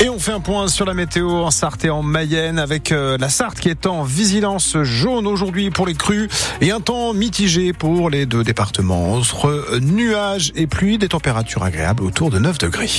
Et on fait un point sur la météo en Sarthe et en Mayenne avec euh, la Sarthe qui est en vigilance jaune aujourd'hui pour les crues et un temps mitigé pour les deux départements. Entre nuages et pluie, des températures agréables autour de 9 degrés.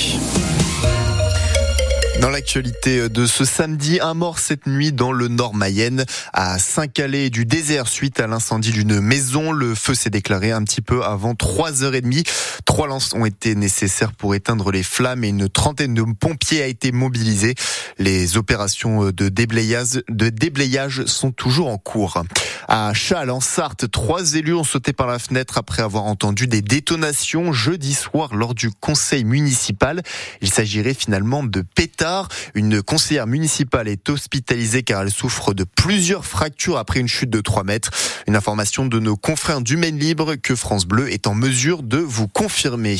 Dans l'actualité de ce samedi, un mort cette nuit dans le nord Mayenne, à Saint-Calais du désert suite à l'incendie d'une maison. Le feu s'est déclaré un petit peu avant 3h30. Trois lances ont été nécessaires pour éteindre les flammes et une trentaine de pompiers a été mobilisés. Les opérations de déblayage, de déblayage sont toujours en cours. À Châles, en Sarthe, trois élus ont sauté par la fenêtre après avoir entendu des détonations jeudi soir lors du conseil municipal. Il s'agirait finalement de pétards. Une conseillère municipale est hospitalisée car elle souffre de plusieurs fractures après une chute de 3 mètres. Une information de nos confrères du Maine Libre que France Bleu est en mesure de vous confirmer.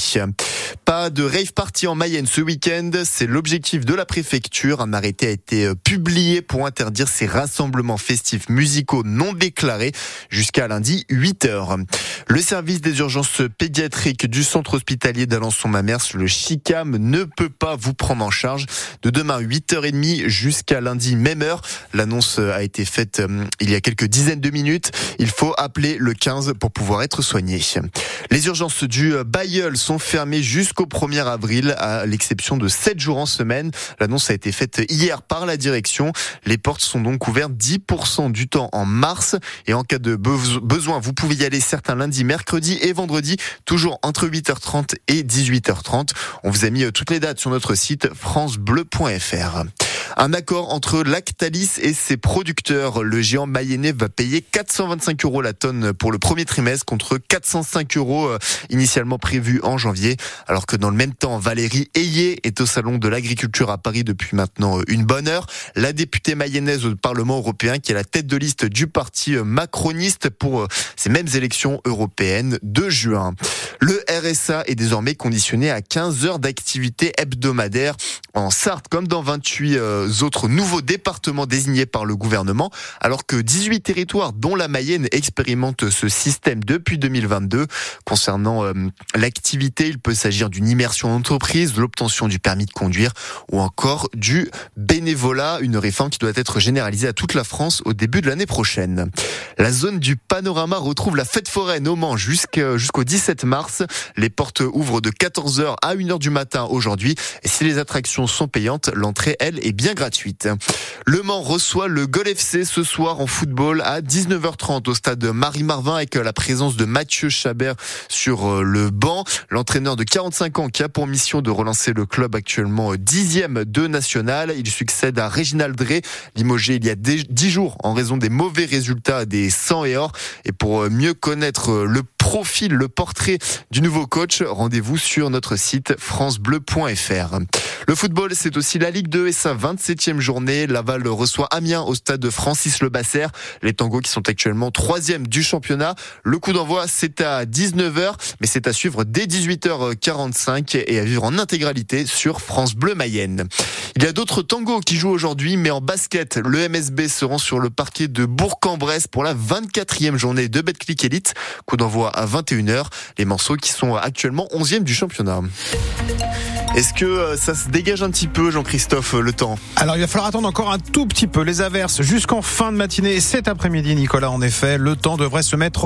Pas de rave party en Mayenne ce week-end, c'est l'objectif de la préfecture. Un arrêté a été publié pour interdire ces rassemblements festifs musicaux non déclarés jusqu'à lundi 8h. Le service des urgences pédiatriques du centre hospitalier d'Alençon-Mamers, le CHICAM, ne peut pas vous prendre en charge de demain 8h30 jusqu'à lundi même heure. L'annonce a été faite euh, il y a quelques dizaines de minutes. Il faut appeler le 15 pour pouvoir être soigné. Les urgences du Bayeul sont fermées jusqu'au 1er avril, à l'exception de 7 jours en semaine. L'annonce a été faite hier par la direction. Les portes sont donc ouvertes 10% du temps en mars. Et en cas de besoin, vous pouvez y aller certains lundis, mercredis et vendredis, toujours entre 8h30 et 18h30. On vous a mis euh, toutes les dates sur notre site francebleu.fr. Un accord entre Lactalis et ses producteurs. Le géant mayennais va payer 425 euros la tonne pour le premier trimestre contre 405 euros euh, initialement prévus en janvier. Alors que dans le même temps, Valérie Ayé est au salon de l'agriculture à Paris depuis maintenant euh, une bonne heure. La députée mayonnaise au Parlement européen qui est la tête de liste du parti euh, macroniste pour ces mêmes élections européennes de juin. Le RSA est désormais conditionné à 15 heures d'activité hebdomadaire en Sarthe comme dans 28 autres nouveaux départements désignés par le gouvernement, alors que 18 territoires, dont la Mayenne, expérimentent ce système depuis 2022. Concernant euh, l'activité, il peut s'agir d'une immersion en entreprise, de l'obtention du permis de conduire ou encore du bénévolat, une réforme qui doit être généralisée à toute la France au début de l'année prochaine. La zone du panorama retrouve la fête foraine au Mans jusqu'au 17 mars. Les portes ouvrent de 14h à 1h du matin aujourd'hui. Et si les attractions sont payantes, l'entrée, elle, est bien gratuite. Le Mans reçoit le Gol FC ce soir en football à 19h30 au stade Marie-Marvin avec la présence de Mathieu Chabert sur euh, le banc. L'entraîneur de 45 ans qui a pour mission de relancer le club actuellement dixième de national. Il succède à Réginald Drey, limogé il y a 10 jours en raison des mauvais résultats des 100 et or. Et pour euh, mieux connaître euh, le profil, le portrait du nouveau coach, rendez-vous sur notre site francebleu.fr. Le football, c'est aussi la Ligue 2 et sa 27e journée. Laval reçoit Amiens au stade de Francis Le Basser. Les tangos qui sont actuellement troisième du championnat. Le coup d'envoi, c'est à 19h, mais c'est à suivre dès 18h45 et à vivre en intégralité sur France Bleu Mayenne. Il y a d'autres tangos qui jouent aujourd'hui, mais en basket, le MSB se rend sur le parquet de Bourg-en-Bresse pour la 24e journée de Betclic Elite. Coup d'envoi à 21h. Les morceaux qui sont actuellement 11e du championnat. Est-ce que euh, ça se dégage un petit peu, Jean-Christophe, le temps? Alors il va falloir attendre encore un tout petit peu les averses jusqu'en fin de matinée cet après-midi, Nicolas. En effet, le temps devrait se mettre